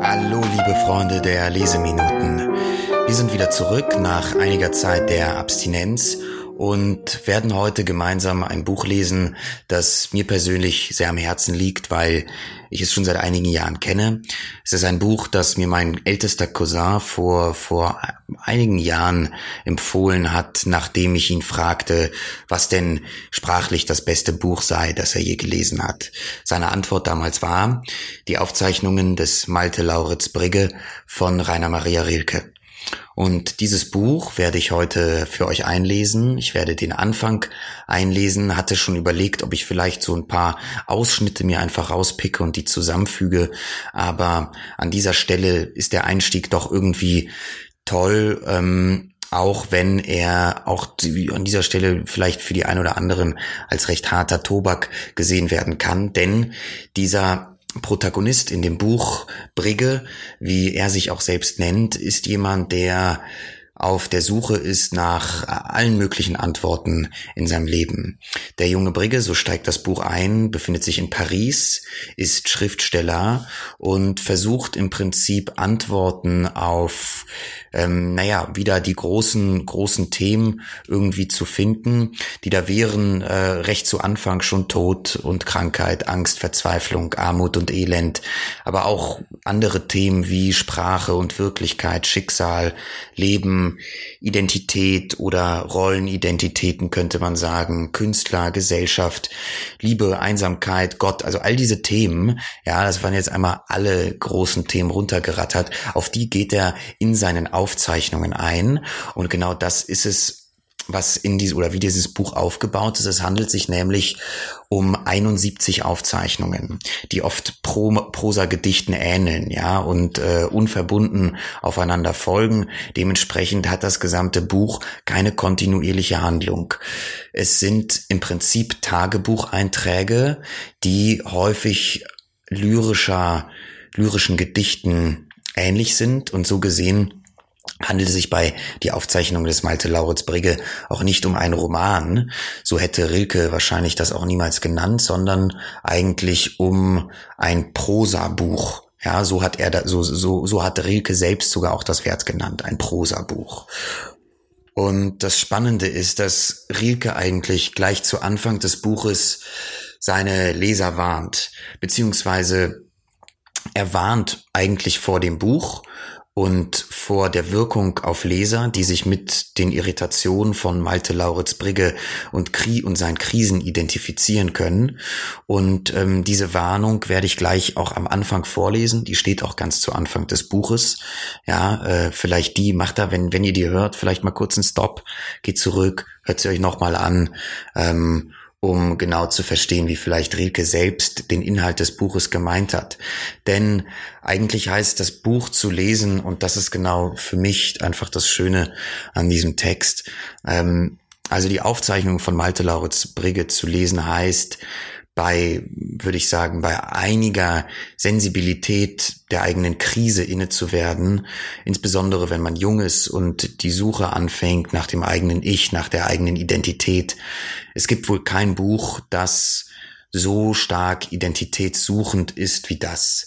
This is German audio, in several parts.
Hallo, liebe Freunde der Leseminuten. Wir sind wieder zurück nach einiger Zeit der Abstinenz und werden heute gemeinsam ein Buch lesen, das mir persönlich sehr am Herzen liegt, weil ich es schon seit einigen Jahren kenne. Es ist ein Buch, das mir mein ältester Cousin vor, vor einigen Jahren empfohlen hat, nachdem ich ihn fragte, was denn sprachlich das beste Buch sei, das er je gelesen hat. Seine Antwort damals war, die Aufzeichnungen des Malte Lauritz Brigge von Rainer Maria Rilke. Und dieses Buch werde ich heute für euch einlesen. Ich werde den Anfang einlesen, hatte schon überlegt, ob ich vielleicht so ein paar Ausschnitte mir einfach rauspicke und die zusammenfüge. Aber an dieser Stelle ist der Einstieg doch irgendwie toll. Ähm, auch wenn er auch an dieser Stelle vielleicht für die ein oder anderen als recht harter Tobak gesehen werden kann, denn dieser Protagonist in dem Buch Brigge, wie er sich auch selbst nennt, ist jemand, der auf der Suche ist nach allen möglichen Antworten in seinem Leben. Der junge Brigge, so steigt das Buch ein, befindet sich in Paris, ist Schriftsteller und versucht im Prinzip Antworten auf ähm, naja, wieder die großen, großen Themen irgendwie zu finden, die da wären äh, recht zu Anfang schon Tod und Krankheit, Angst, Verzweiflung, Armut und Elend, aber auch andere Themen wie Sprache und Wirklichkeit, Schicksal, Leben, Identität oder Rollenidentitäten könnte man sagen, Künstler, Gesellschaft, Liebe, Einsamkeit, Gott, also all diese Themen, ja, das waren jetzt einmal alle großen Themen runtergerattert, auf die geht er in seinen Aufzeichnungen ein. Und genau das ist es, was in diesem oder wie dieses Buch aufgebaut ist. Es handelt sich nämlich um 71 Aufzeichnungen, die oft Pro Prosa-Gedichten ähneln, ja, und äh, unverbunden aufeinander folgen. Dementsprechend hat das gesamte Buch keine kontinuierliche Handlung. Es sind im Prinzip Tagebucheinträge, die häufig lyrischer, lyrischen Gedichten ähnlich sind und so gesehen handelt es sich bei die Aufzeichnung des Malte Lauritz Brigge auch nicht um einen Roman, so hätte Rilke wahrscheinlich das auch niemals genannt, sondern eigentlich um ein Prosabuch. Ja, so hat er da, so, so, so hat Rilke selbst sogar auch das Wert genannt, ein Prosabuch. Und das Spannende ist, dass Rilke eigentlich gleich zu Anfang des Buches seine Leser warnt, beziehungsweise er warnt eigentlich vor dem Buch und vor der Wirkung auf Leser, die sich mit den Irritationen von Malte Lauritz Brigge und, Kri und seinen Krisen identifizieren können. Und ähm, diese Warnung werde ich gleich auch am Anfang vorlesen. Die steht auch ganz zu Anfang des Buches. Ja, äh, vielleicht die macht da, wenn wenn ihr die hört, vielleicht mal kurz einen Stop, geht zurück, hört sie euch nochmal an. Ähm, um genau zu verstehen, wie vielleicht Rilke selbst den Inhalt des Buches gemeint hat. Denn eigentlich heißt das Buch zu lesen, und das ist genau für mich einfach das Schöne an diesem Text, ähm, also die Aufzeichnung von Malte Lauritz Brigge zu lesen heißt, bei, würde ich sagen, bei einiger Sensibilität der eigenen Krise inne zu werden, insbesondere wenn man jung ist und die Suche anfängt nach dem eigenen Ich, nach der eigenen Identität. Es gibt wohl kein Buch, das so stark identitätssuchend ist wie das.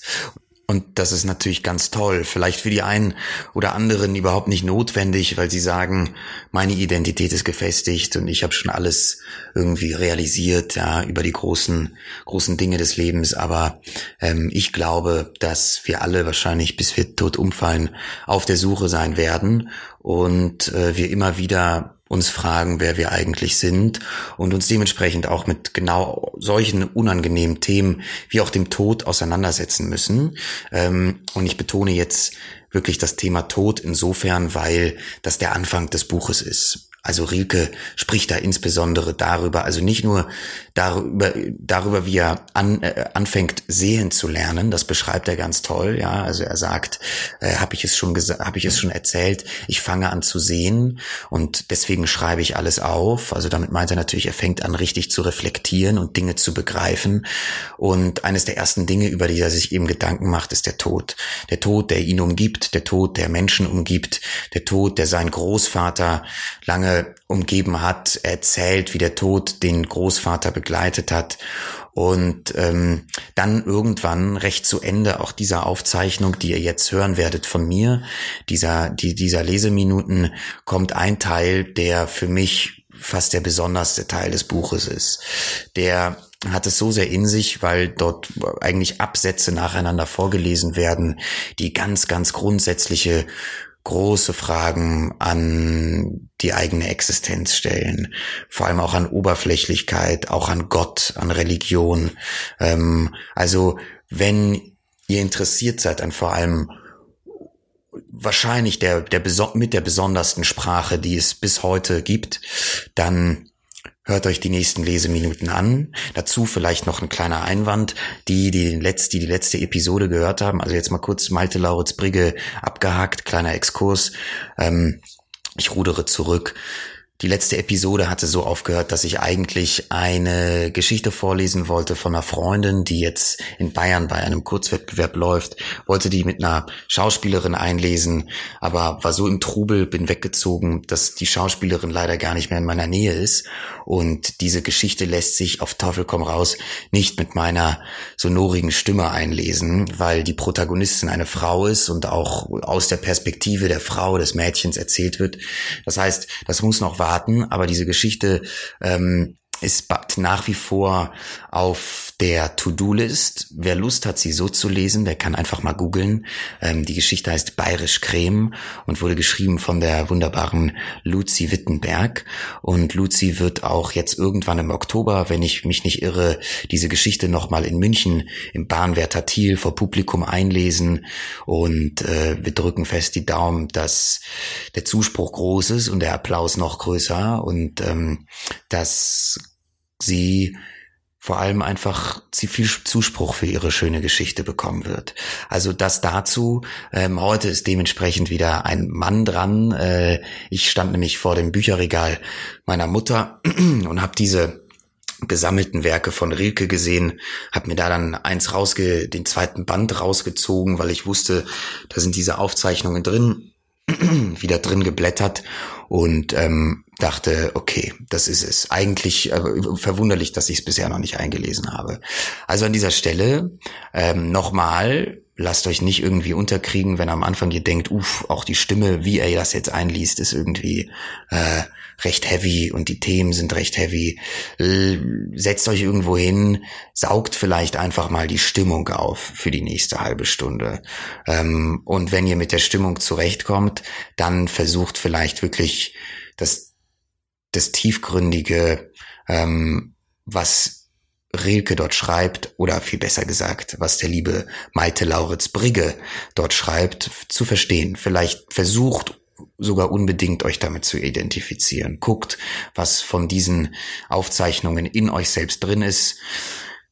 Und das ist natürlich ganz toll. Vielleicht für die einen oder anderen überhaupt nicht notwendig, weil sie sagen, meine Identität ist gefestigt und ich habe schon alles irgendwie realisiert, ja, über die großen, großen Dinge des Lebens. Aber ähm, ich glaube, dass wir alle wahrscheinlich, bis wir tot umfallen, auf der Suche sein werden und äh, wir immer wieder uns fragen, wer wir eigentlich sind und uns dementsprechend auch mit genau solchen unangenehmen Themen wie auch dem Tod auseinandersetzen müssen. Ähm, und ich betone jetzt wirklich das Thema Tod insofern, weil das der Anfang des Buches ist. Also Rilke spricht da insbesondere darüber, also nicht nur darüber, darüber, wie er an, äh, anfängt sehen zu lernen. Das beschreibt er ganz toll. Ja, also er sagt, äh, habe ich es schon gesagt, habe ich es schon erzählt. Ich fange an zu sehen und deswegen schreibe ich alles auf. Also damit meint er natürlich, er fängt an richtig zu reflektieren und Dinge zu begreifen. Und eines der ersten Dinge, über die er sich eben Gedanken macht, ist der Tod. Der Tod, der ihn umgibt, der Tod, der Menschen umgibt, der Tod, der seinen Großvater lange lange umgeben hat, erzählt, wie der Tod den Großvater begleitet hat. Und ähm, dann irgendwann recht zu Ende auch dieser Aufzeichnung, die ihr jetzt hören werdet von mir, dieser, die, dieser Leseminuten, kommt ein Teil, der für mich fast der besonderste Teil des Buches ist. Der hat es so sehr in sich, weil dort eigentlich Absätze nacheinander vorgelesen werden, die ganz, ganz grundsätzliche große Fragen an die eigene Existenz stellen, vor allem auch an Oberflächlichkeit, auch an Gott, an Religion. Ähm, also wenn ihr interessiert seid an vor allem wahrscheinlich der, der mit der besondersten Sprache, die es bis heute gibt, dann Hört euch die nächsten Leseminuten an. Dazu vielleicht noch ein kleiner Einwand. Die, die, den Letz-, die die letzte Episode gehört haben, also jetzt mal kurz Malte Lauritz Brigge abgehakt, kleiner Exkurs. Ähm, ich rudere zurück. Die letzte Episode hatte so aufgehört, dass ich eigentlich eine Geschichte vorlesen wollte von einer Freundin, die jetzt in Bayern bei einem Kurzwettbewerb läuft, wollte die mit einer Schauspielerin einlesen, aber war so im Trubel, bin weggezogen, dass die Schauspielerin leider gar nicht mehr in meiner Nähe ist. Und diese Geschichte lässt sich auf Teufel komm raus nicht mit meiner sonorigen Stimme einlesen, weil die Protagonistin eine Frau ist und auch aus der Perspektive der Frau, des Mädchens erzählt wird. Das heißt, das muss noch warten, aber diese Geschichte ähm, ist nach wie vor auf der To-Do-List. Wer Lust hat, sie so zu lesen, der kann einfach mal googeln. Ähm, die Geschichte heißt Bayerisch Creme und wurde geschrieben von der wunderbaren Luzi Wittenberg. Und Luzi wird auch jetzt irgendwann im Oktober, wenn ich mich nicht irre, diese Geschichte nochmal in München im Bahnwärter Thiel vor Publikum einlesen. Und äh, wir drücken fest die Daumen, dass der Zuspruch groß ist und der Applaus noch größer und ähm, dass sie vor allem einfach viel Zuspruch für ihre schöne Geschichte bekommen wird. Also das dazu. Ähm, heute ist dementsprechend wieder ein Mann dran. Äh, ich stand nämlich vor dem Bücherregal meiner Mutter und habe diese gesammelten Werke von Rilke gesehen, habe mir da dann eins rausge, den zweiten Band rausgezogen, weil ich wusste, da sind diese Aufzeichnungen drin, wieder drin geblättert und ähm, dachte, okay, das ist es. Eigentlich äh, verwunderlich, dass ich es bisher noch nicht eingelesen habe. Also an dieser Stelle ähm, nochmal, lasst euch nicht irgendwie unterkriegen, wenn am Anfang ihr denkt, uff, auch die Stimme, wie er das jetzt einliest, ist irgendwie äh, recht heavy und die Themen sind recht heavy. Setzt euch irgendwo hin, saugt vielleicht einfach mal die Stimmung auf für die nächste halbe Stunde. Ähm, und wenn ihr mit der Stimmung zurechtkommt, dann versucht vielleicht wirklich das, das tiefgründige, ähm, was Rilke dort schreibt, oder viel besser gesagt, was der liebe Malte Lauritz Brigge dort schreibt, zu verstehen. Vielleicht versucht sogar unbedingt euch damit zu identifizieren. Guckt, was von diesen Aufzeichnungen in euch selbst drin ist.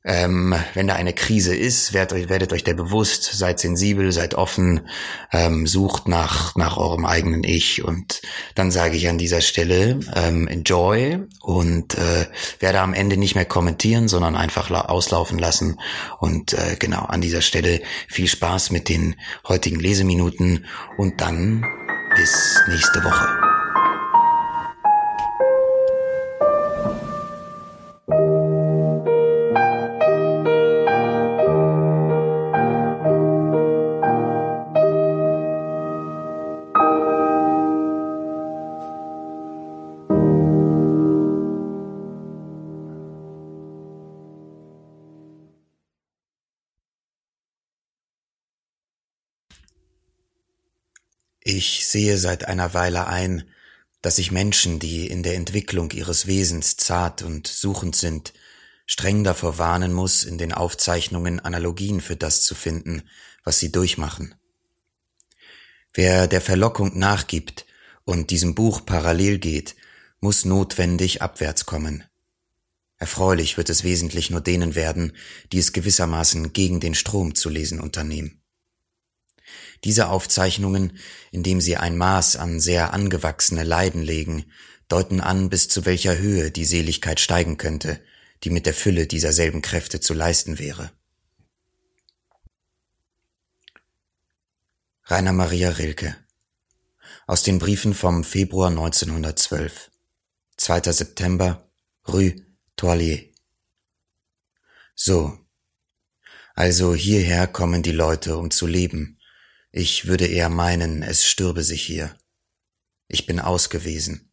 Ähm, wenn da eine Krise ist, werdet euch, werdet euch der bewusst, seid sensibel, seid offen, ähm, sucht nach, nach eurem eigenen Ich. Und dann sage ich an dieser Stelle, ähm, enjoy und äh, werde am Ende nicht mehr kommentieren, sondern einfach auslaufen lassen. Und äh, genau, an dieser Stelle viel Spaß mit den heutigen Leseminuten und dann bis nächste Woche. Ich sehe seit einer Weile ein, dass ich Menschen, die in der Entwicklung ihres Wesens zart und suchend sind, streng davor warnen muss, in den Aufzeichnungen Analogien für das zu finden, was sie durchmachen. Wer der Verlockung nachgibt und diesem Buch parallel geht, muss notwendig abwärts kommen. Erfreulich wird es wesentlich nur denen werden, die es gewissermaßen gegen den Strom zu lesen unternehmen. Diese Aufzeichnungen, indem sie ein Maß an sehr angewachsene Leiden legen, deuten an, bis zu welcher Höhe die Seligkeit steigen könnte, die mit der Fülle dieser selben Kräfte zu leisten wäre. Rainer Maria Rilke aus den Briefen vom Februar 1912 2. September Rue Toilier So, also hierher kommen die Leute, um zu leben. Ich würde eher meinen, es stürbe sich hier. Ich bin ausgewesen.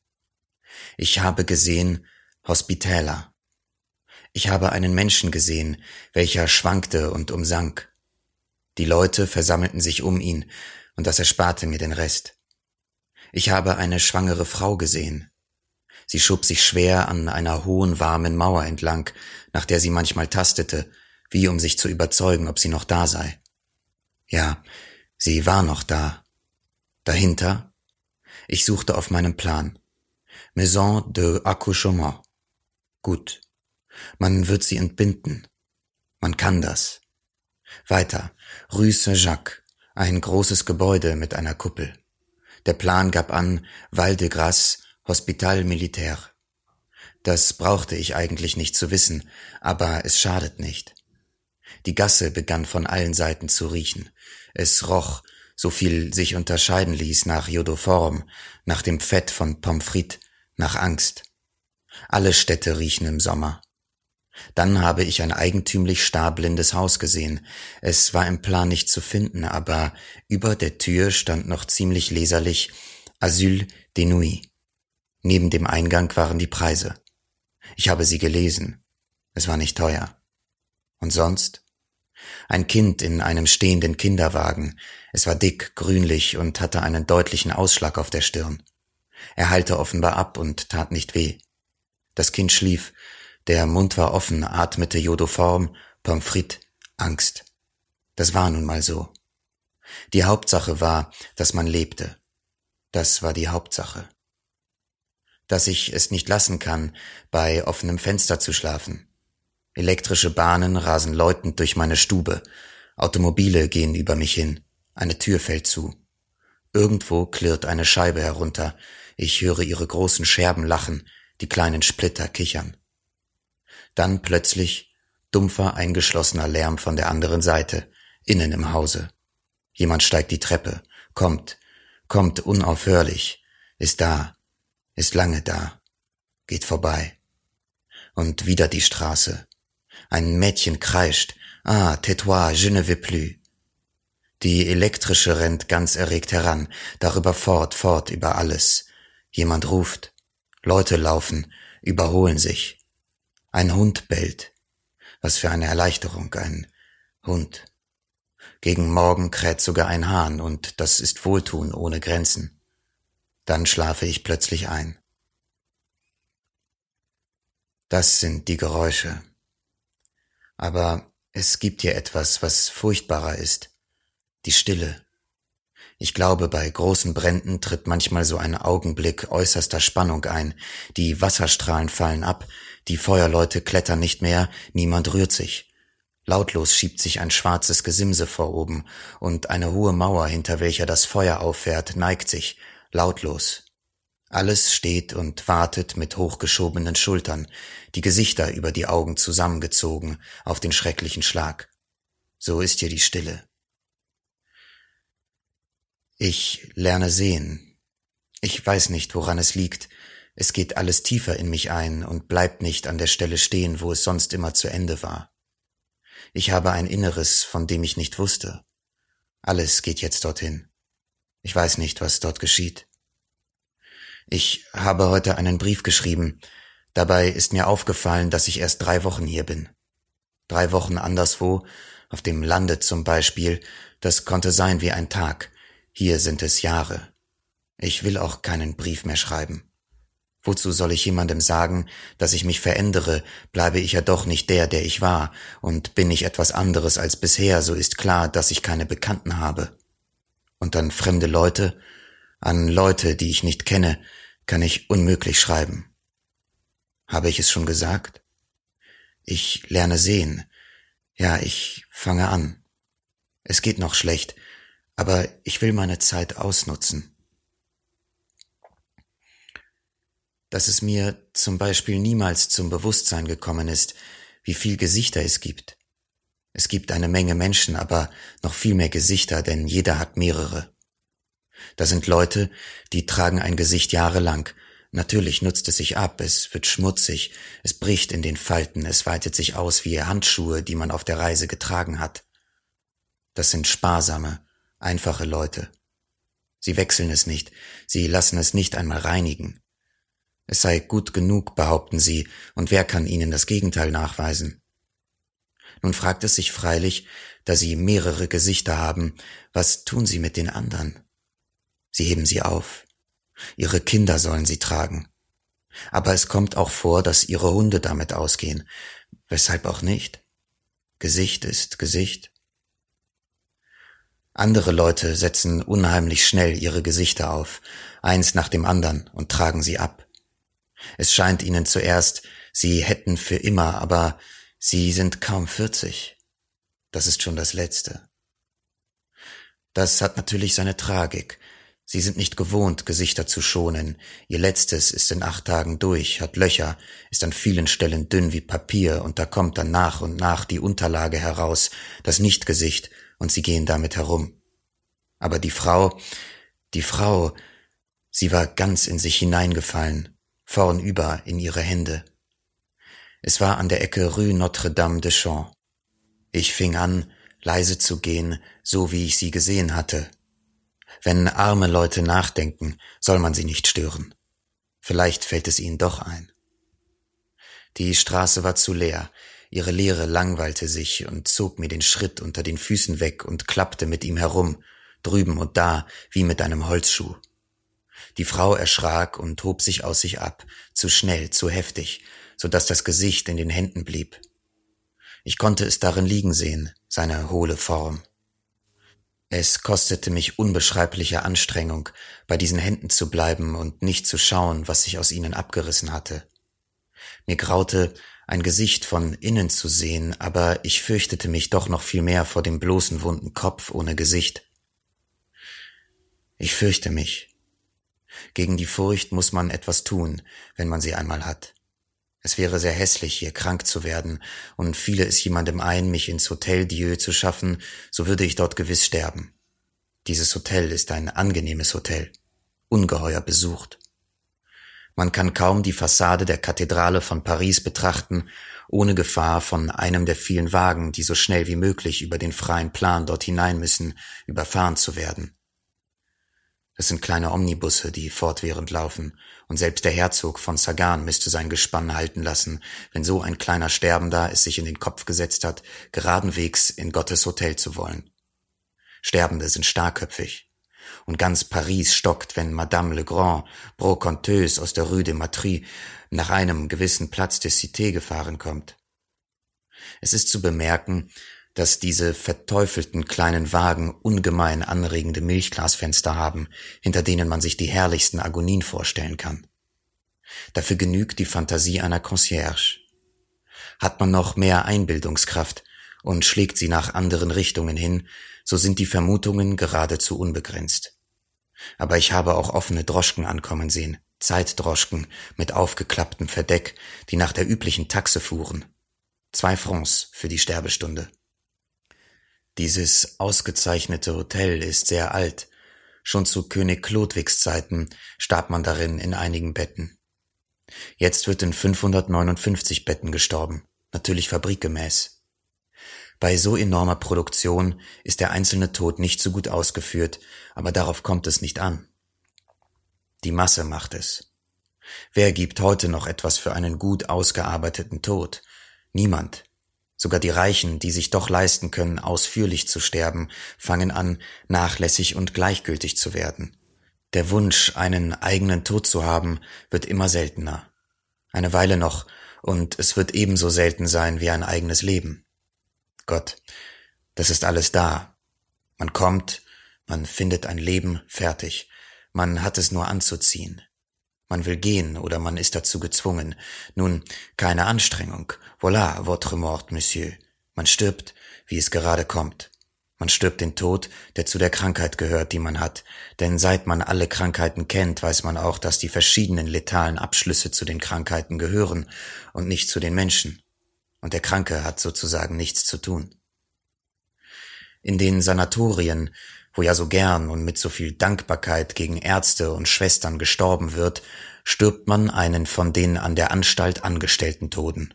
Ich habe gesehen Hospitaler. Ich habe einen Menschen gesehen, welcher schwankte und umsank. Die Leute versammelten sich um ihn, und das ersparte mir den Rest. Ich habe eine schwangere Frau gesehen. Sie schob sich schwer an einer hohen, warmen Mauer entlang, nach der sie manchmal tastete, wie um sich zu überzeugen, ob sie noch da sei. Ja, sie war noch da. Dahinter? Ich suchte auf meinem Plan. Maison de Accouchement. Gut. Man wird sie entbinden. Man kann das. Weiter. Rue Saint-Jacques, ein großes Gebäude mit einer Kuppel. Der Plan gab an Val de Grasse, Hospital Militaire. Das brauchte ich eigentlich nicht zu wissen, aber es schadet nicht. Die Gasse begann von allen Seiten zu riechen. Es roch, so viel sich unterscheiden ließ, nach Jodoform, nach dem Fett von Pommes frites, nach Angst. Alle Städte riechen im Sommer. Dann habe ich ein eigentümlich starblindes Haus gesehen. Es war im Plan nicht zu finden, aber über der Tür stand noch ziemlich leserlich Asyl de Nuit. Neben dem Eingang waren die Preise. Ich habe sie gelesen. Es war nicht teuer. Und sonst? Ein Kind in einem stehenden Kinderwagen. Es war dick, grünlich und hatte einen deutlichen Ausschlag auf der Stirn. Er heilte offenbar ab und tat nicht weh. Das Kind schlief, der Mund war offen, atmete Jodoform, Pommes frites, Angst. Das war nun mal so. Die Hauptsache war, dass man lebte. Das war die Hauptsache. Dass ich es nicht lassen kann, bei offenem Fenster zu schlafen. Elektrische Bahnen rasen läutend durch meine Stube. Automobile gehen über mich hin. Eine Tür fällt zu. Irgendwo klirrt eine Scheibe herunter. Ich höre ihre großen Scherben lachen, die kleinen Splitter kichern. Dann plötzlich dumpfer, eingeschlossener Lärm von der anderen Seite, innen im Hause. Jemand steigt die Treppe, kommt, kommt unaufhörlich, ist da, ist lange da, geht vorbei. Und wieder die Straße. Ein Mädchen kreischt, ah, tais-toi, je ne veux plus. Die elektrische rennt ganz erregt heran, darüber fort, fort über alles. Jemand ruft. Leute laufen, überholen sich. Ein Hund bellt. Was für eine Erleichterung, ein Hund. Gegen Morgen kräht sogar ein Hahn, und das ist Wohltun ohne Grenzen. Dann schlafe ich plötzlich ein. Das sind die Geräusche. Aber es gibt hier etwas, was furchtbarer ist. Die Stille. Ich glaube, bei großen Bränden tritt manchmal so ein Augenblick äußerster Spannung ein. Die Wasserstrahlen fallen ab, die Feuerleute klettern nicht mehr, niemand rührt sich. Lautlos schiebt sich ein schwarzes Gesimse vor oben, und eine hohe Mauer, hinter welcher das Feuer auffährt, neigt sich, lautlos. Alles steht und wartet mit hochgeschobenen Schultern, die Gesichter über die Augen zusammengezogen auf den schrecklichen Schlag. So ist hier die Stille. Ich lerne sehen. Ich weiß nicht, woran es liegt, es geht alles tiefer in mich ein und bleibt nicht an der Stelle stehen, wo es sonst immer zu Ende war. Ich habe ein Inneres, von dem ich nicht wusste. Alles geht jetzt dorthin. Ich weiß nicht, was dort geschieht. Ich habe heute einen Brief geschrieben. Dabei ist mir aufgefallen, dass ich erst drei Wochen hier bin. Drei Wochen anderswo, auf dem Lande zum Beispiel, das konnte sein wie ein Tag. Hier sind es Jahre. Ich will auch keinen Brief mehr schreiben. Wozu soll ich jemandem sagen, dass ich mich verändere, bleibe ich ja doch nicht der, der ich war, und bin ich etwas anderes als bisher, so ist klar, dass ich keine Bekannten habe. Und an fremde Leute, an Leute, die ich nicht kenne, kann ich unmöglich schreiben. Habe ich es schon gesagt? Ich lerne sehen. Ja, ich fange an. Es geht noch schlecht, aber ich will meine Zeit ausnutzen. Dass es mir zum Beispiel niemals zum Bewusstsein gekommen ist, wie viel Gesichter es gibt. Es gibt eine Menge Menschen, aber noch viel mehr Gesichter, denn jeder hat mehrere. Da sind Leute, die tragen ein Gesicht jahrelang. Natürlich nutzt es sich ab, es wird schmutzig, es bricht in den Falten, es weitet sich aus wie Handschuhe, die man auf der Reise getragen hat. Das sind sparsame, einfache Leute. Sie wechseln es nicht, sie lassen es nicht einmal reinigen. Es sei gut genug, behaupten sie, und wer kann ihnen das Gegenteil nachweisen? Nun fragt es sich freilich, da sie mehrere Gesichter haben, was tun sie mit den anderen? Sie heben sie auf. Ihre Kinder sollen sie tragen. Aber es kommt auch vor, dass ihre Hunde damit ausgehen. Weshalb auch nicht? Gesicht ist Gesicht. Andere Leute setzen unheimlich schnell ihre Gesichter auf, eins nach dem anderen, und tragen sie ab. Es scheint ihnen zuerst, sie hätten für immer, aber sie sind kaum vierzig. Das ist schon das Letzte. Das hat natürlich seine Tragik, Sie sind nicht gewohnt, Gesichter zu schonen. Ihr letztes ist in acht Tagen durch, hat Löcher, ist an vielen Stellen dünn wie Papier und da kommt dann nach und nach die Unterlage heraus, das Nichtgesicht, und sie gehen damit herum. Aber die Frau, die Frau, sie war ganz in sich hineingefallen, vornüber in ihre Hände. Es war an der Ecke Rue Notre-Dame de Champs. Ich fing an, leise zu gehen, so wie ich sie gesehen hatte, wenn arme Leute nachdenken, soll man sie nicht stören. Vielleicht fällt es ihnen doch ein. Die Straße war zu leer, ihre Leere langweilte sich und zog mir den Schritt unter den Füßen weg und klappte mit ihm herum, drüben und da, wie mit einem Holzschuh. Die Frau erschrak und hob sich aus sich ab, zu schnell, zu heftig, so dass das Gesicht in den Händen blieb. Ich konnte es darin liegen sehen, seine hohle Form. Es kostete mich unbeschreibliche Anstrengung, bei diesen Händen zu bleiben und nicht zu schauen, was sich aus ihnen abgerissen hatte. Mir graute, ein Gesicht von innen zu sehen, aber ich fürchtete mich doch noch viel mehr vor dem bloßen wunden Kopf ohne Gesicht. Ich fürchte mich. Gegen die Furcht muss man etwas tun, wenn man sie einmal hat. Es wäre sehr hässlich, hier krank zu werden, und fiele es jemandem ein, mich ins Hotel Dieu zu schaffen, so würde ich dort gewiss sterben. Dieses Hotel ist ein angenehmes Hotel, ungeheuer besucht. Man kann kaum die Fassade der Kathedrale von Paris betrachten, ohne Gefahr von einem der vielen Wagen, die so schnell wie möglich über den freien Plan dort hinein müssen, überfahren zu werden. Das sind kleine Omnibusse, die fortwährend laufen, und selbst der Herzog von Sagan müsste sein Gespann halten lassen, wenn so ein kleiner Sterbender es sich in den Kopf gesetzt hat, geradenwegs in Gottes Hotel zu wollen. Sterbende sind starkköpfig. Und ganz Paris stockt, wenn Madame Legrand, Brocanteuse aus der Rue de Matry, nach einem gewissen Platz des Cité gefahren kommt. Es ist zu bemerken, dass diese verteufelten kleinen Wagen ungemein anregende Milchglasfenster haben, hinter denen man sich die herrlichsten Agonien vorstellen kann. Dafür genügt die Fantasie einer Concierge. Hat man noch mehr Einbildungskraft und schlägt sie nach anderen Richtungen hin, so sind die Vermutungen geradezu unbegrenzt. Aber ich habe auch offene Droschken ankommen sehen, Zeitdroschken mit aufgeklapptem Verdeck, die nach der üblichen Taxe fuhren. Zwei Francs für die Sterbestunde. Dieses ausgezeichnete Hotel ist sehr alt. Schon zu König Chlodwigs Zeiten starb man darin in einigen Betten. Jetzt wird in 559 Betten gestorben, natürlich fabrikgemäß. Bei so enormer Produktion ist der einzelne Tod nicht so gut ausgeführt, aber darauf kommt es nicht an. Die Masse macht es. Wer gibt heute noch etwas für einen gut ausgearbeiteten Tod? Niemand. Sogar die Reichen, die sich doch leisten können, ausführlich zu sterben, fangen an, nachlässig und gleichgültig zu werden. Der Wunsch, einen eigenen Tod zu haben, wird immer seltener. Eine Weile noch, und es wird ebenso selten sein wie ein eigenes Leben. Gott, das ist alles da. Man kommt, man findet ein Leben fertig, man hat es nur anzuziehen. Man will gehen oder man ist dazu gezwungen. Nun, keine Anstrengung. Voilà, votre mort, Monsieur. Man stirbt, wie es gerade kommt. Man stirbt den Tod, der zu der Krankheit gehört, die man hat, denn seit man alle Krankheiten kennt, weiß man auch, dass die verschiedenen letalen Abschlüsse zu den Krankheiten gehören und nicht zu den Menschen. Und der Kranke hat sozusagen nichts zu tun. In den Sanatorien, wo ja so gern und mit so viel Dankbarkeit gegen Ärzte und Schwestern gestorben wird, stirbt man einen von den an der Anstalt angestellten Toden.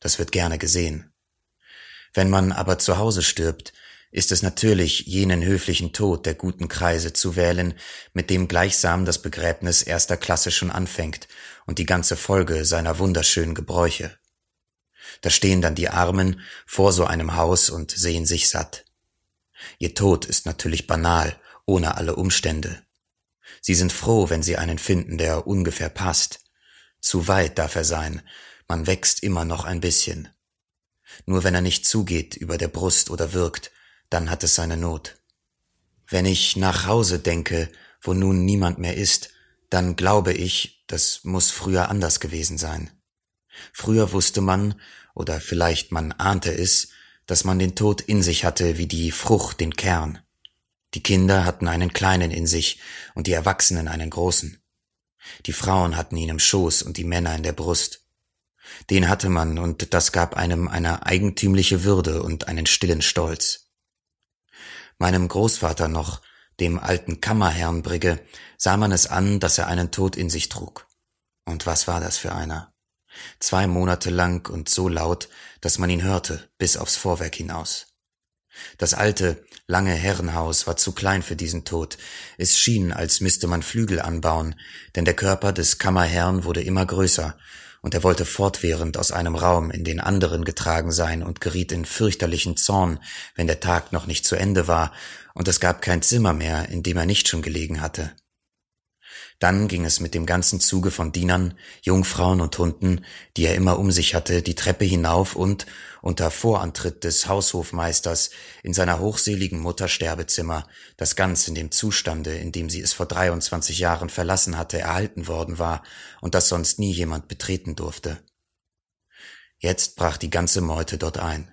Das wird gerne gesehen. Wenn man aber zu Hause stirbt, ist es natürlich jenen höflichen Tod der guten Kreise zu wählen, mit dem gleichsam das Begräbnis erster Klasse schon anfängt und die ganze Folge seiner wunderschönen Gebräuche. Da stehen dann die Armen vor so einem Haus und sehen sich satt. Ihr Tod ist natürlich banal, ohne alle Umstände. Sie sind froh, wenn sie einen finden, der ungefähr passt. Zu weit darf er sein, man wächst immer noch ein bisschen. Nur wenn er nicht zugeht über der Brust oder wirkt, dann hat es seine Not. Wenn ich nach Hause denke, wo nun niemand mehr ist, dann glaube ich, das muss früher anders gewesen sein. Früher wusste man, oder vielleicht man ahnte es, dass man den Tod in sich hatte wie die Frucht den Kern. Die Kinder hatten einen kleinen in sich und die Erwachsenen einen großen. Die Frauen hatten ihn im Schoß und die Männer in der Brust. Den hatte man und das gab einem eine eigentümliche Würde und einen stillen Stolz meinem Großvater noch, dem alten Kammerherrn Brigge, sah man es an, dass er einen Tod in sich trug. Und was war das für einer? Zwei Monate lang und so laut, dass man ihn hörte, bis aufs Vorwerk hinaus. Das alte, lange Herrenhaus war zu klein für diesen Tod. Es schien, als müsste man Flügel anbauen, denn der Körper des Kammerherrn wurde immer größer, und er wollte fortwährend aus einem Raum in den anderen getragen sein und geriet in fürchterlichen Zorn, wenn der Tag noch nicht zu Ende war, und es gab kein Zimmer mehr, in dem er nicht schon gelegen hatte. Dann ging es mit dem ganzen Zuge von Dienern, Jungfrauen und Hunden, die er immer um sich hatte, die Treppe hinauf und, unter Vorantritt des Haushofmeisters, in seiner hochseligen Mutter Sterbezimmer, das ganz in dem Zustande, in dem sie es vor 23 Jahren verlassen hatte, erhalten worden war und das sonst nie jemand betreten durfte. Jetzt brach die ganze Meute dort ein.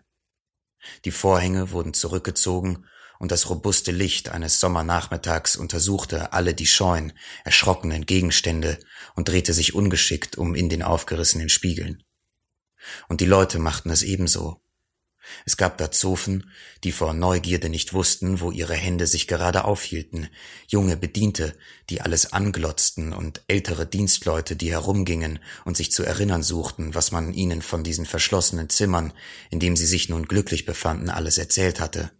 Die Vorhänge wurden zurückgezogen und das robuste Licht eines Sommernachmittags untersuchte alle die scheuen, erschrockenen Gegenstände und drehte sich ungeschickt um in den aufgerissenen Spiegeln. Und die Leute machten es ebenso. Es gab da Zofen, die vor Neugierde nicht wussten, wo ihre Hände sich gerade aufhielten, junge Bediente, die alles anglotzten und ältere Dienstleute, die herumgingen und sich zu erinnern suchten, was man ihnen von diesen verschlossenen Zimmern, in dem sie sich nun glücklich befanden, alles erzählt hatte.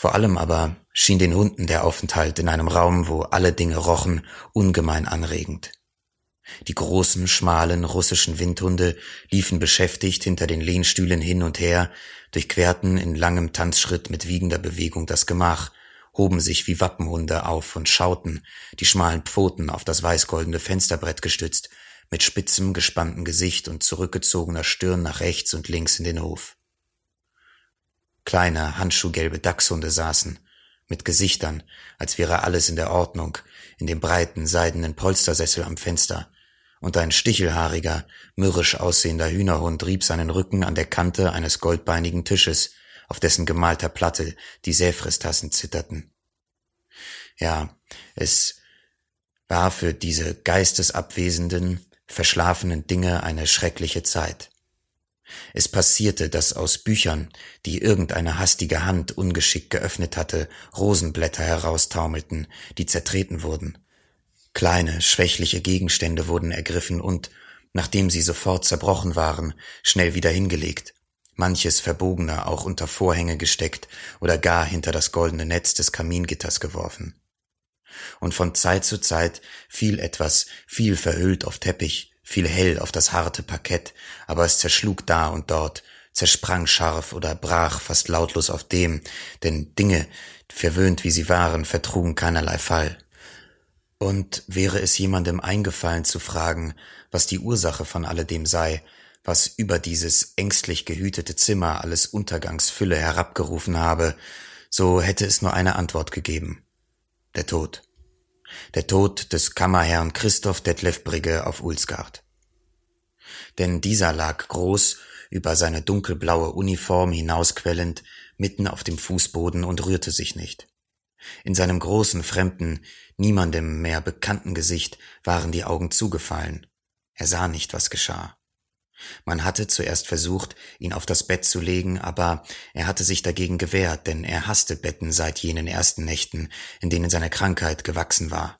Vor allem aber schien den Hunden der Aufenthalt in einem Raum, wo alle Dinge rochen, ungemein anregend. Die großen, schmalen russischen Windhunde liefen beschäftigt hinter den Lehnstühlen hin und her, durchquerten in langem Tanzschritt mit wiegender Bewegung das Gemach, hoben sich wie Wappenhunde auf und schauten, die schmalen Pfoten auf das weißgoldene Fensterbrett gestützt, mit spitzem, gespanntem Gesicht und zurückgezogener Stirn nach rechts und links in den Hof. Kleine, handschuhgelbe Dachshunde saßen, mit Gesichtern, als wäre alles in der Ordnung, in dem breiten, seidenen Polstersessel am Fenster, und ein stichelhaariger, mürrisch aussehender Hühnerhund rieb seinen Rücken an der Kante eines goldbeinigen Tisches, auf dessen gemalter Platte die Säfristassen zitterten. Ja, es war für diese geistesabwesenden, verschlafenen Dinge eine schreckliche Zeit. Es passierte, dass aus Büchern, die irgendeine hastige Hand ungeschickt geöffnet hatte, Rosenblätter heraustaumelten, die zertreten wurden. Kleine, schwächliche Gegenstände wurden ergriffen und, nachdem sie sofort zerbrochen waren, schnell wieder hingelegt, manches verbogener auch unter Vorhänge gesteckt oder gar hinter das goldene Netz des Kamingitters geworfen. Und von Zeit zu Zeit fiel etwas, viel verhüllt auf Teppich, fiel hell auf das harte Parkett, aber es zerschlug da und dort, zersprang scharf oder brach fast lautlos auf dem, denn Dinge, verwöhnt wie sie waren, vertrugen keinerlei Fall. Und wäre es jemandem eingefallen zu fragen, was die Ursache von alledem sei, was über dieses ängstlich gehütete Zimmer alles Untergangsfülle herabgerufen habe, so hätte es nur eine Antwort gegeben. Der Tod. Der Tod des Kammerherrn Christoph Detlef Brigge auf Ulsgaard. Denn dieser lag groß, über seine dunkelblaue Uniform hinausquellend, mitten auf dem Fußboden und rührte sich nicht. In seinem großen, fremden, niemandem mehr bekannten Gesicht waren die Augen zugefallen. Er sah nicht, was geschah. Man hatte zuerst versucht, ihn auf das Bett zu legen, aber er hatte sich dagegen gewehrt, denn er hasste Betten seit jenen ersten Nächten, in denen seine Krankheit gewachsen war.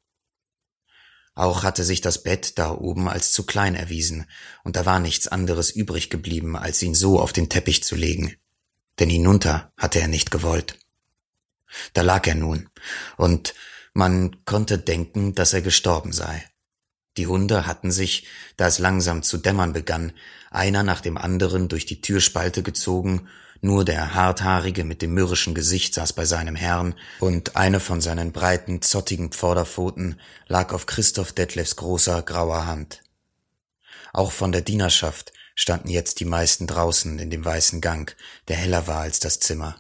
Auch hatte sich das Bett da oben als zu klein erwiesen, und da war nichts anderes übrig geblieben, als ihn so auf den Teppich zu legen. Denn hinunter hatte er nicht gewollt. Da lag er nun, und man konnte denken, dass er gestorben sei. Die Hunde hatten sich, da es langsam zu dämmern begann, einer nach dem anderen durch die Türspalte gezogen, nur der Harthaarige mit dem mürrischen Gesicht saß bei seinem Herrn, und eine von seinen breiten, zottigen Vorderpfoten lag auf Christoph Detlefs großer, grauer Hand. Auch von der Dienerschaft standen jetzt die meisten draußen in dem weißen Gang, der heller war als das Zimmer.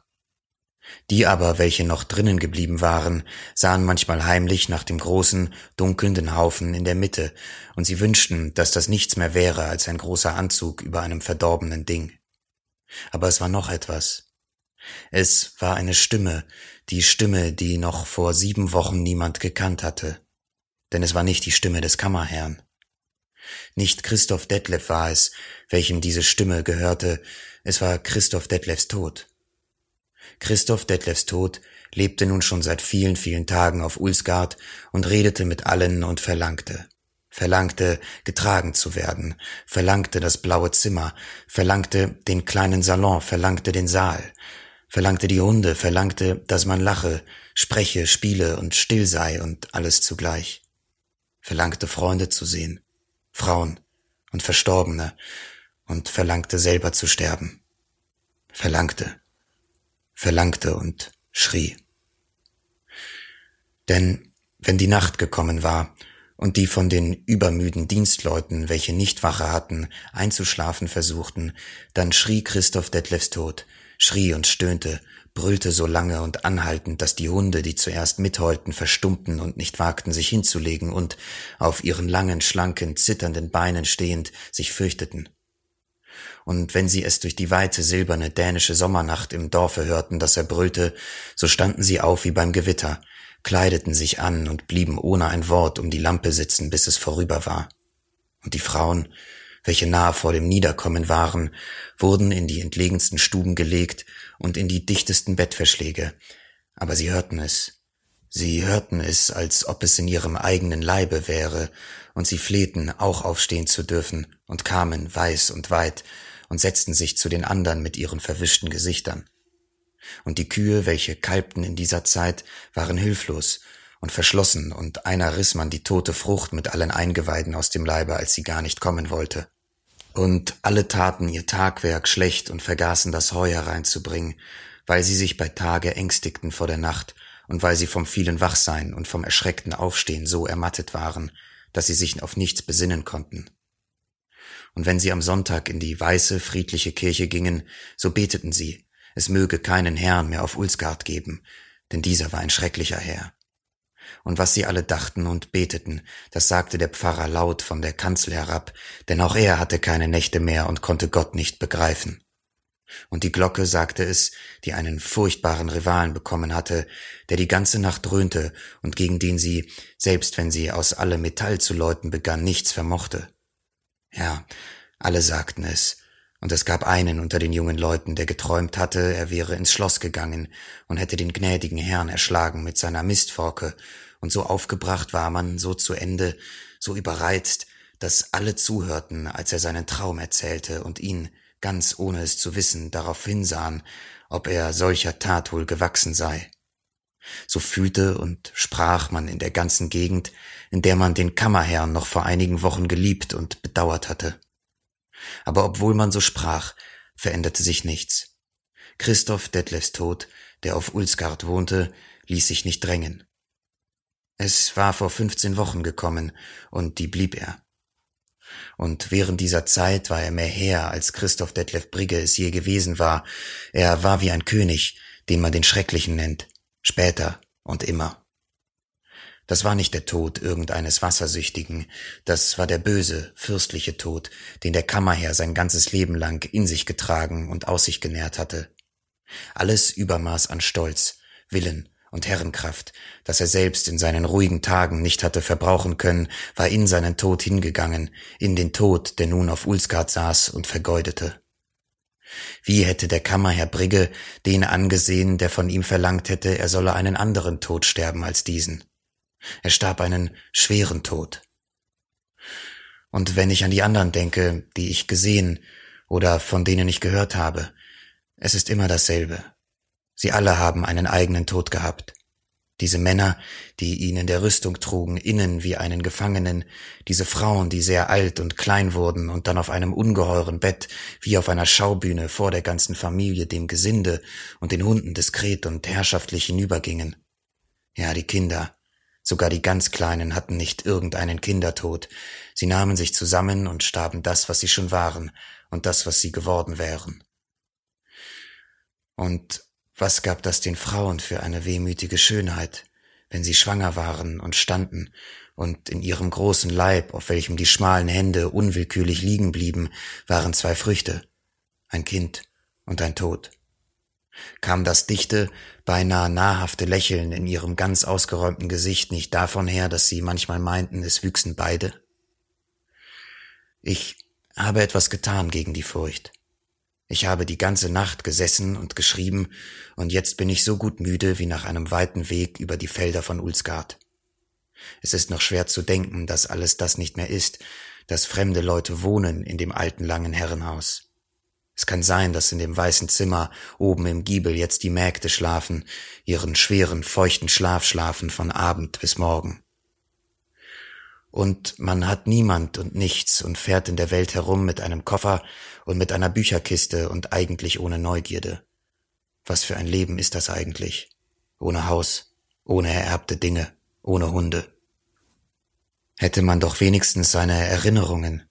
Die aber, welche noch drinnen geblieben waren, sahen manchmal heimlich nach dem großen, dunkelnden Haufen in der Mitte, und sie wünschten, dass das nichts mehr wäre als ein großer Anzug über einem verdorbenen Ding. Aber es war noch etwas. Es war eine Stimme, die Stimme, die noch vor sieben Wochen niemand gekannt hatte. Denn es war nicht die Stimme des Kammerherrn. Nicht Christoph Detlef war es, welchem diese Stimme gehörte, es war Christoph Detlefs Tod. Christoph Detlefs Tod lebte nun schon seit vielen, vielen Tagen auf Ulsgaard und redete mit allen und verlangte. Verlangte, getragen zu werden, verlangte das blaue Zimmer, verlangte den kleinen Salon, verlangte den Saal, verlangte die Hunde, verlangte, dass man lache, spreche, spiele und still sei und alles zugleich. Verlangte Freunde zu sehen, Frauen und Verstorbene und verlangte selber zu sterben. Verlangte verlangte und schrie. Denn wenn die Nacht gekommen war und die von den übermüden Dienstleuten, welche nicht Wache hatten, einzuschlafen versuchten, dann schrie Christoph Detlefs Tod, schrie und stöhnte, brüllte so lange und anhaltend, dass die Hunde, die zuerst mitheulten, verstummten und nicht wagten, sich hinzulegen und, auf ihren langen, schlanken, zitternden Beinen stehend, sich fürchteten und wenn sie es durch die weite silberne dänische Sommernacht im Dorfe hörten, dass er brüllte, so standen sie auf wie beim Gewitter, kleideten sich an und blieben ohne ein Wort um die Lampe sitzen, bis es vorüber war. Und die Frauen, welche nahe vor dem Niederkommen waren, wurden in die entlegensten Stuben gelegt und in die dichtesten Bettverschläge, aber sie hörten es. Sie hörten es, als ob es in ihrem eigenen Leibe wäre, und sie flehten, auch aufstehen zu dürfen, und kamen, weiß und weit, und setzten sich zu den anderen mit ihren verwischten Gesichtern. Und die Kühe, welche kalbten in dieser Zeit, waren hilflos und verschlossen, und einer riss man die tote Frucht mit allen Eingeweiden aus dem Leibe, als sie gar nicht kommen wollte. Und alle taten ihr Tagwerk schlecht und vergaßen das Heu hereinzubringen, weil sie sich bei Tage ängstigten vor der Nacht und weil sie vom vielen Wachsein und vom erschreckten Aufstehen so ermattet waren, dass sie sich auf nichts besinnen konnten und wenn sie am Sonntag in die weiße, friedliche Kirche gingen, so beteten sie, es möge keinen Herrn mehr auf Ulsgard geben, denn dieser war ein schrecklicher Herr. Und was sie alle dachten und beteten, das sagte der Pfarrer laut von der Kanzel herab, denn auch er hatte keine Nächte mehr und konnte Gott nicht begreifen. Und die Glocke sagte es, die einen furchtbaren Rivalen bekommen hatte, der die ganze Nacht dröhnte und gegen den sie, selbst wenn sie aus alle Metall zu läuten begann, nichts vermochte. Ja, alle sagten es, und es gab einen unter den jungen Leuten, der geträumt hatte, er wäre ins Schloss gegangen und hätte den gnädigen Herrn erschlagen mit seiner Mistforke, und so aufgebracht war man, so zu Ende, so überreizt, dass alle zuhörten, als er seinen Traum erzählte und ihn, ganz ohne es zu wissen, darauf hinsahen, ob er solcher Tat wohl gewachsen sei. So fühlte und sprach man in der ganzen Gegend, in der man den Kammerherrn noch vor einigen Wochen geliebt und bedauert hatte. Aber obwohl man so sprach, veränderte sich nichts. Christoph Detlefs Tod, der auf Ulsgard wohnte, ließ sich nicht drängen. Es war vor fünfzehn Wochen gekommen, und die blieb er. Und während dieser Zeit war er mehr Herr, als Christoph Detlef Brigge es je gewesen war. Er war wie ein König, den man den Schrecklichen nennt, später und immer. Das war nicht der Tod irgendeines Wassersüchtigen, das war der böse, fürstliche Tod, den der Kammerherr sein ganzes Leben lang in sich getragen und aus sich genährt hatte. Alles Übermaß an Stolz, Willen und Herrenkraft, das er selbst in seinen ruhigen Tagen nicht hatte verbrauchen können, war in seinen Tod hingegangen, in den Tod, der nun auf Ulsgard saß und vergeudete. Wie hätte der Kammerherr Brigge den angesehen, der von ihm verlangt hätte, er solle einen anderen Tod sterben als diesen? Er starb einen schweren Tod. Und wenn ich an die anderen denke, die ich gesehen oder von denen ich gehört habe, es ist immer dasselbe. Sie alle haben einen eigenen Tod gehabt. Diese Männer, die ihn in der Rüstung trugen, innen wie einen Gefangenen, diese Frauen, die sehr alt und klein wurden und dann auf einem ungeheuren Bett, wie auf einer Schaubühne vor der ganzen Familie, dem Gesinde und den Hunden diskret und herrschaftlich hinübergingen. Ja, die Kinder, Sogar die ganz Kleinen hatten nicht irgendeinen Kindertod. Sie nahmen sich zusammen und starben das, was sie schon waren und das, was sie geworden wären. Und was gab das den Frauen für eine wehmütige Schönheit, wenn sie schwanger waren und standen und in ihrem großen Leib, auf welchem die schmalen Hände unwillkürlich liegen blieben, waren zwei Früchte, ein Kind und ein Tod kam das dichte, beinahe nahrhafte Lächeln in ihrem ganz ausgeräumten Gesicht nicht davon her, dass sie manchmal meinten, es wüchsen beide? Ich habe etwas getan gegen die Furcht. Ich habe die ganze Nacht gesessen und geschrieben, und jetzt bin ich so gut müde wie nach einem weiten Weg über die Felder von Ulsgard. Es ist noch schwer zu denken, dass alles das nicht mehr ist, dass fremde Leute wohnen in dem alten langen Herrenhaus. Es kann sein, dass in dem weißen Zimmer oben im Giebel jetzt die Mägde schlafen, ihren schweren, feuchten Schlaf schlafen von Abend bis Morgen. Und man hat niemand und nichts und fährt in der Welt herum mit einem Koffer und mit einer Bücherkiste und eigentlich ohne Neugierde. Was für ein Leben ist das eigentlich? Ohne Haus, ohne ererbte Dinge, ohne Hunde. Hätte man doch wenigstens seine Erinnerungen.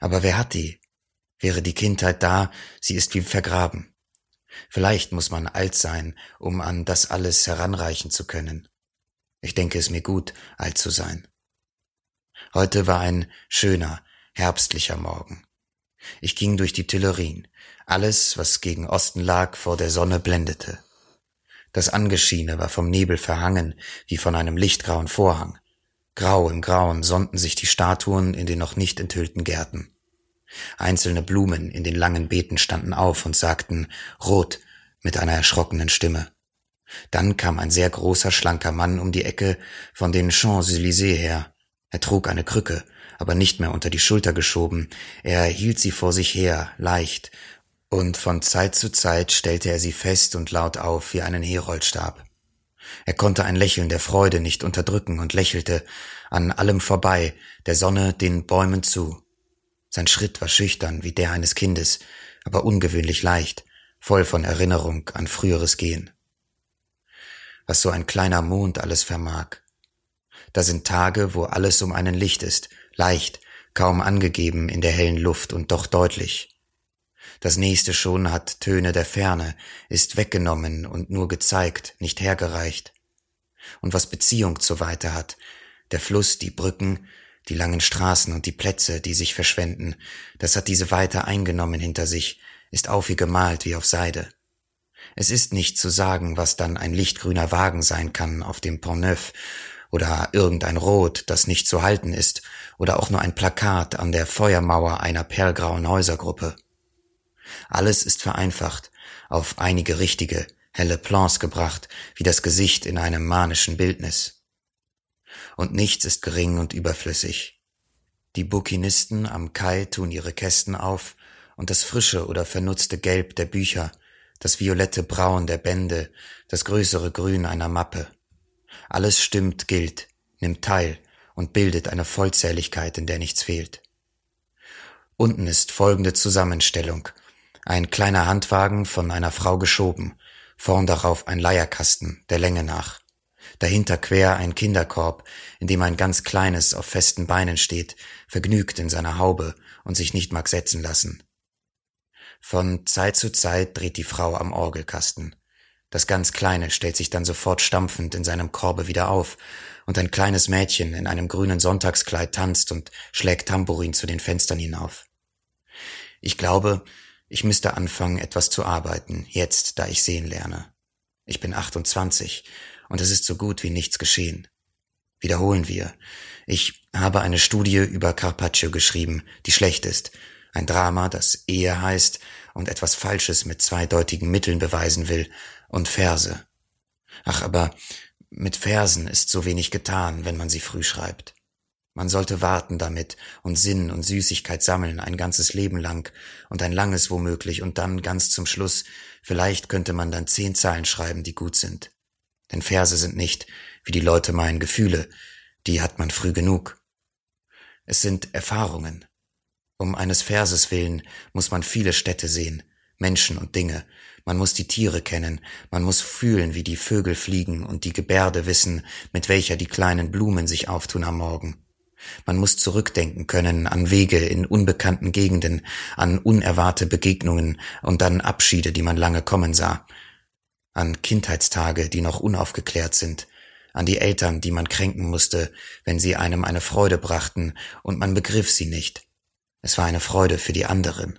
Aber wer hat die? Wäre die Kindheit da, sie ist wie vergraben. Vielleicht muss man alt sein, um an das alles heranreichen zu können. Ich denke es mir gut, alt zu sein. Heute war ein schöner, herbstlicher Morgen. Ich ging durch die Tuilerien. Alles, was gegen Osten lag, vor der Sonne blendete. Das Angeschiene war vom Nebel verhangen, wie von einem lichtgrauen Vorhang. Grau im Grauen sonnten sich die Statuen in den noch nicht enthüllten Gärten. Einzelne Blumen in den langen Beeten standen auf und sagten Rot mit einer erschrockenen Stimme. Dann kam ein sehr großer, schlanker Mann um die Ecke von den Champs-Élysées her. Er trug eine Krücke, aber nicht mehr unter die Schulter geschoben. Er hielt sie vor sich her, leicht, und von Zeit zu Zeit stellte er sie fest und laut auf wie einen Heroldstab. Er konnte ein Lächeln der Freude nicht unterdrücken und lächelte an allem vorbei, der Sonne, den Bäumen zu. Sein Schritt war schüchtern wie der eines Kindes, aber ungewöhnlich leicht, voll von Erinnerung an früheres Gehen. Was so ein kleiner Mond alles vermag. Da sind Tage, wo alles um einen Licht ist, leicht, kaum angegeben in der hellen Luft und doch deutlich. Das nächste schon hat Töne der Ferne, ist weggenommen und nur gezeigt, nicht hergereicht. Und was Beziehung zu Weite hat, der Fluss, die Brücken, die langen Straßen und die Plätze, die sich verschwenden, das hat diese Weite eingenommen hinter sich, ist auf ihr gemalt wie auf Seide. Es ist nicht zu sagen, was dann ein lichtgrüner Wagen sein kann auf dem Pont Neuf oder irgendein Rot, das nicht zu halten ist, oder auch nur ein Plakat an der Feuermauer einer perlgrauen Häusergruppe. Alles ist vereinfacht, auf einige richtige, helle Plans gebracht, wie das Gesicht in einem manischen Bildnis und nichts ist gering und überflüssig. Die Bukinisten am Kai tun ihre Kästen auf, und das frische oder vernutzte Gelb der Bücher, das violette Braun der Bände, das größere Grün einer Mappe. Alles stimmt, gilt, nimmt teil und bildet eine Vollzähligkeit, in der nichts fehlt. Unten ist folgende Zusammenstellung. Ein kleiner Handwagen von einer Frau geschoben, vorn darauf ein Leierkasten, der Länge nach dahinter quer ein Kinderkorb, in dem ein ganz kleines auf festen Beinen steht, vergnügt in seiner Haube und sich nicht mag setzen lassen. Von Zeit zu Zeit dreht die Frau am Orgelkasten. Das ganz Kleine stellt sich dann sofort stampfend in seinem Korbe wieder auf, und ein kleines Mädchen in einem grünen Sonntagskleid tanzt und schlägt Tambourin zu den Fenstern hinauf. Ich glaube, ich müsste anfangen, etwas zu arbeiten, jetzt, da ich sehen lerne. Ich bin 28 und es ist so gut wie nichts geschehen. Wiederholen wir. Ich habe eine Studie über Carpaccio geschrieben, die schlecht ist. Ein Drama, das Ehe heißt und etwas Falsches mit zweideutigen Mitteln beweisen will, und Verse. Ach, aber mit Versen ist so wenig getan, wenn man sie früh schreibt. Man sollte warten damit und Sinn und Süßigkeit sammeln ein ganzes Leben lang und ein langes womöglich und dann ganz zum Schluss, vielleicht könnte man dann zehn Zeilen schreiben, die gut sind. Denn Verse sind nicht, wie die Leute meinen, Gefühle, die hat man früh genug. Es sind Erfahrungen. Um eines Verses willen muss man viele Städte sehen, Menschen und Dinge, man muss die Tiere kennen, man muss fühlen, wie die Vögel fliegen und die Gebärde wissen, mit welcher die kleinen Blumen sich auftun am Morgen. Man muss zurückdenken können an Wege in unbekannten Gegenden, an unerwarte Begegnungen und an Abschiede, die man lange kommen sah, an Kindheitstage, die noch unaufgeklärt sind, an die Eltern, die man kränken musste, wenn sie einem eine Freude brachten und man begriff sie nicht. Es war eine Freude für die anderen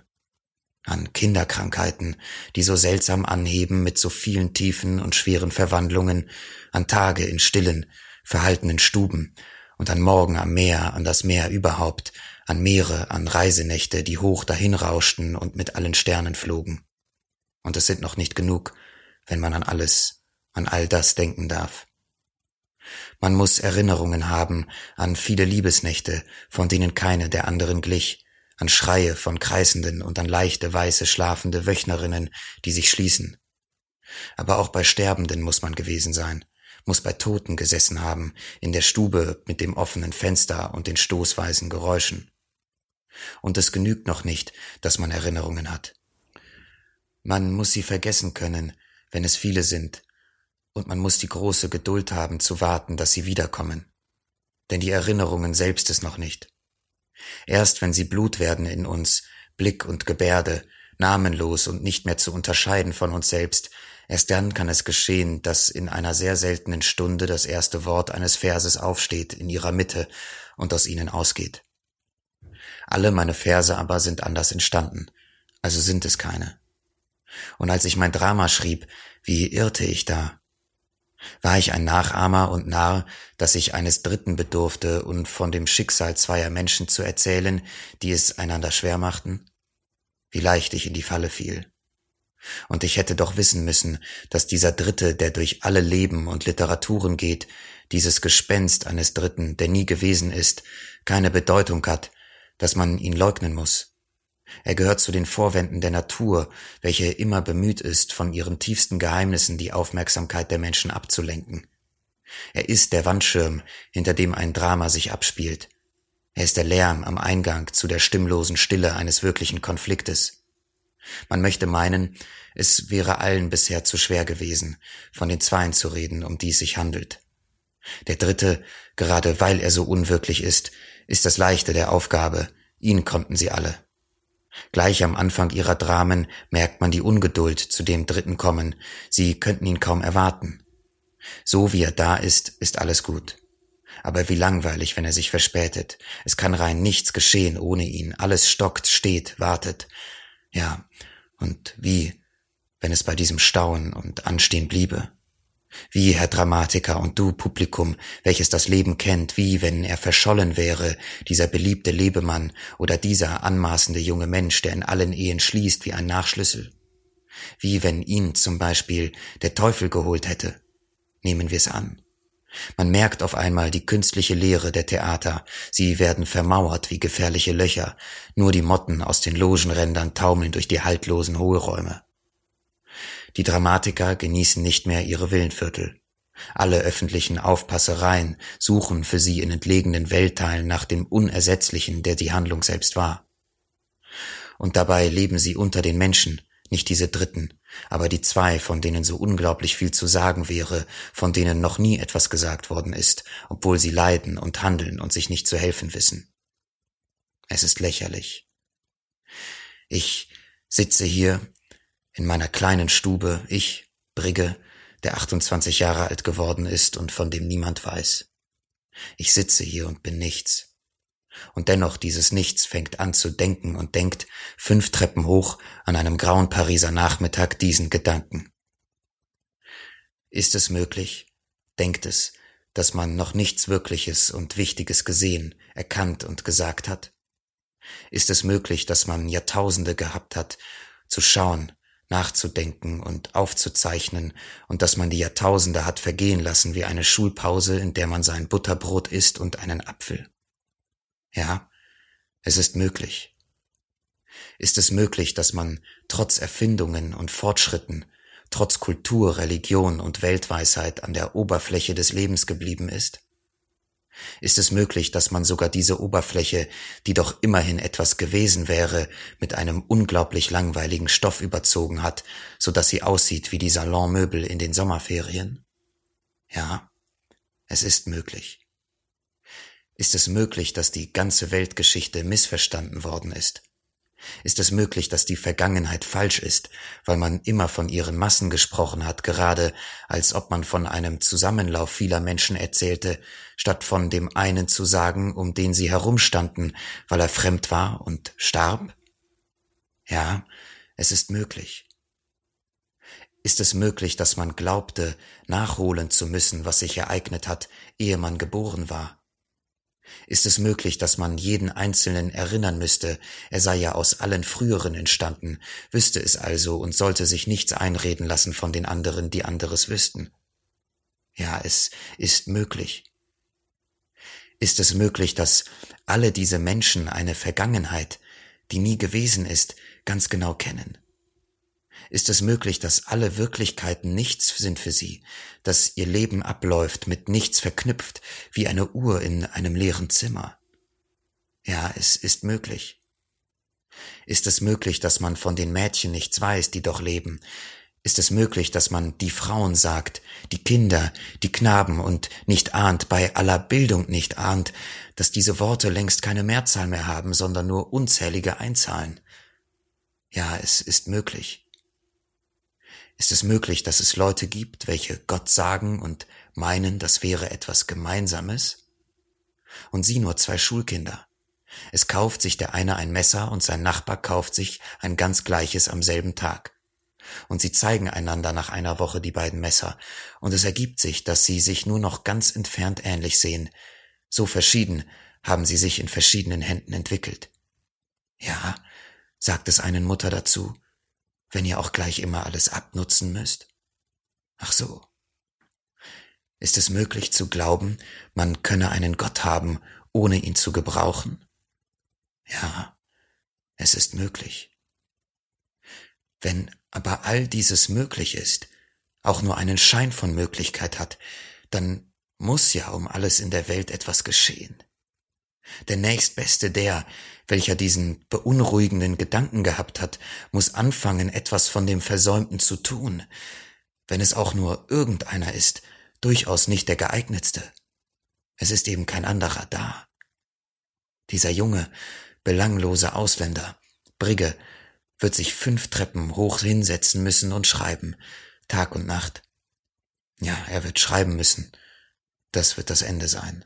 an Kinderkrankheiten, die so seltsam anheben mit so vielen tiefen und schweren Verwandlungen, an Tage in stillen, verhaltenen Stuben und an Morgen am Meer, an das Meer überhaupt, an Meere, an Reisenächte, die hoch dahinrauschten und mit allen Sternen flogen. Und es sind noch nicht genug, wenn man an alles, an all das denken darf. Man muss Erinnerungen haben an viele Liebesnächte, von denen keine der anderen glich, an Schreie von Kreisenden und an leichte, weiße, schlafende Wöchnerinnen, die sich schließen. Aber auch bei Sterbenden muss man gewesen sein, muss bei Toten gesessen haben, in der Stube mit dem offenen Fenster und den stoßweisen Geräuschen. Und es genügt noch nicht, dass man Erinnerungen hat. Man muss sie vergessen können, wenn es viele sind, und man muss die große Geduld haben zu warten, dass sie wiederkommen. Denn die Erinnerungen selbst es noch nicht. Erst wenn sie Blut werden in uns, Blick und Gebärde, namenlos und nicht mehr zu unterscheiden von uns selbst, erst dann kann es geschehen, dass in einer sehr seltenen Stunde das erste Wort eines Verses aufsteht in ihrer Mitte und aus ihnen ausgeht. Alle meine Verse aber sind anders entstanden, also sind es keine. Und als ich mein Drama schrieb, wie irrte ich da? War ich ein Nachahmer und Narr, dass ich eines Dritten bedurfte und von dem Schicksal zweier Menschen zu erzählen, die es einander schwer machten? Wie leicht ich in die Falle fiel. Und ich hätte doch wissen müssen, dass dieser Dritte, der durch alle Leben und Literaturen geht, dieses Gespenst eines Dritten, der nie gewesen ist, keine Bedeutung hat, dass man ihn leugnen muss. Er gehört zu den Vorwänden der Natur, welche immer bemüht ist, von ihren tiefsten Geheimnissen die Aufmerksamkeit der Menschen abzulenken. Er ist der Wandschirm, hinter dem ein Drama sich abspielt. Er ist der Lärm am Eingang zu der stimmlosen Stille eines wirklichen Konfliktes. Man möchte meinen, es wäre allen bisher zu schwer gewesen, von den Zweien zu reden, um die es sich handelt. Der Dritte, gerade weil er so unwirklich ist, ist das Leichte der Aufgabe, ihn konnten sie alle. Gleich am Anfang ihrer Dramen merkt man die Ungeduld zu dem Dritten kommen, sie könnten ihn kaum erwarten. So wie er da ist, ist alles gut. Aber wie langweilig, wenn er sich verspätet. Es kann rein nichts geschehen ohne ihn. Alles stockt, steht, wartet. Ja, und wie, wenn es bei diesem Stauen und Anstehen bliebe? Wie, Herr Dramatiker und du Publikum, welches das Leben kennt, wie wenn er verschollen wäre, dieser beliebte Lebemann oder dieser anmaßende junge Mensch, der in allen Ehen schließt wie ein Nachschlüssel. Wie wenn ihn zum Beispiel der Teufel geholt hätte. Nehmen wir's an. Man merkt auf einmal die künstliche Leere der Theater, sie werden vermauert wie gefährliche Löcher, nur die Motten aus den Logenrändern taumeln durch die haltlosen Hohlräume. Die Dramatiker genießen nicht mehr ihre Villenviertel. Alle öffentlichen Aufpassereien suchen für sie in entlegenen Weltteilen nach dem Unersetzlichen, der die Handlung selbst war. Und dabei leben sie unter den Menschen, nicht diese Dritten, aber die zwei, von denen so unglaublich viel zu sagen wäre, von denen noch nie etwas gesagt worden ist, obwohl sie leiden und handeln und sich nicht zu helfen wissen. Es ist lächerlich. Ich sitze hier in meiner kleinen Stube, ich, Brigge, der 28 Jahre alt geworden ist und von dem niemand weiß. Ich sitze hier und bin nichts. Und dennoch dieses Nichts fängt an zu denken und denkt fünf Treppen hoch an einem grauen Pariser Nachmittag diesen Gedanken. Ist es möglich, denkt es, dass man noch nichts Wirkliches und Wichtiges gesehen, erkannt und gesagt hat? Ist es möglich, dass man Jahrtausende gehabt hat, zu schauen, nachzudenken und aufzuzeichnen und dass man die Jahrtausende hat vergehen lassen wie eine Schulpause, in der man sein Butterbrot isst und einen Apfel? Ja, es ist möglich. Ist es möglich, dass man trotz Erfindungen und Fortschritten trotz Kultur, Religion und Weltweisheit an der Oberfläche des Lebens geblieben ist? Ist es möglich, dass man sogar diese Oberfläche, die doch immerhin etwas gewesen wäre, mit einem unglaublich langweiligen Stoff überzogen hat, so dass sie aussieht wie die Salonmöbel in den Sommerferien? Ja, es ist möglich. Ist es möglich, dass die ganze Weltgeschichte missverstanden worden ist? Ist es möglich, dass die Vergangenheit falsch ist, weil man immer von ihren Massen gesprochen hat, gerade als ob man von einem Zusammenlauf vieler Menschen erzählte, statt von dem einen zu sagen, um den sie herumstanden, weil er fremd war und starb? Ja, es ist möglich. Ist es möglich, dass man glaubte, nachholen zu müssen, was sich ereignet hat, ehe man geboren war? Ist es möglich, dass man jeden Einzelnen erinnern müsste, er sei ja aus allen früheren entstanden, wüsste es also und sollte sich nichts einreden lassen von den anderen, die anderes wüssten? Ja, es ist möglich. Ist es möglich, dass alle diese Menschen eine Vergangenheit, die nie gewesen ist, ganz genau kennen? Ist es möglich, dass alle Wirklichkeiten nichts sind für sie, dass ihr Leben abläuft mit nichts verknüpft, wie eine Uhr in einem leeren Zimmer. Ja, es ist möglich. Ist es möglich, dass man von den Mädchen nichts weiß, die doch leben? Ist es möglich, dass man die Frauen sagt, die Kinder, die Knaben und nicht ahnt, bei aller Bildung nicht ahnt, dass diese Worte längst keine Mehrzahl mehr haben, sondern nur unzählige Einzahlen? Ja, es ist möglich. Ist es möglich, dass es Leute gibt, welche Gott sagen und meinen, das wäre etwas Gemeinsames? Und sie nur zwei Schulkinder. Es kauft sich der eine ein Messer und sein Nachbar kauft sich ein ganz gleiches am selben Tag. Und sie zeigen einander nach einer Woche die beiden Messer, und es ergibt sich, dass sie sich nur noch ganz entfernt ähnlich sehen. So verschieden haben sie sich in verschiedenen Händen entwickelt. Ja, sagt es einen Mutter dazu, wenn ihr auch gleich immer alles abnutzen müsst? Ach so. Ist es möglich zu glauben, man könne einen Gott haben, ohne ihn zu gebrauchen? Ja, es ist möglich. Wenn aber all dieses möglich ist, auch nur einen Schein von Möglichkeit hat, dann muss ja um alles in der Welt etwas geschehen. Der nächstbeste der, welcher diesen beunruhigenden Gedanken gehabt hat, muss anfangen, etwas von dem Versäumten zu tun, wenn es auch nur irgendeiner ist, durchaus nicht der geeignetste. Es ist eben kein anderer da. Dieser junge, belanglose Ausländer, Brigge, wird sich fünf Treppen hoch hinsetzen müssen und schreiben, Tag und Nacht. Ja, er wird schreiben müssen. Das wird das Ende sein.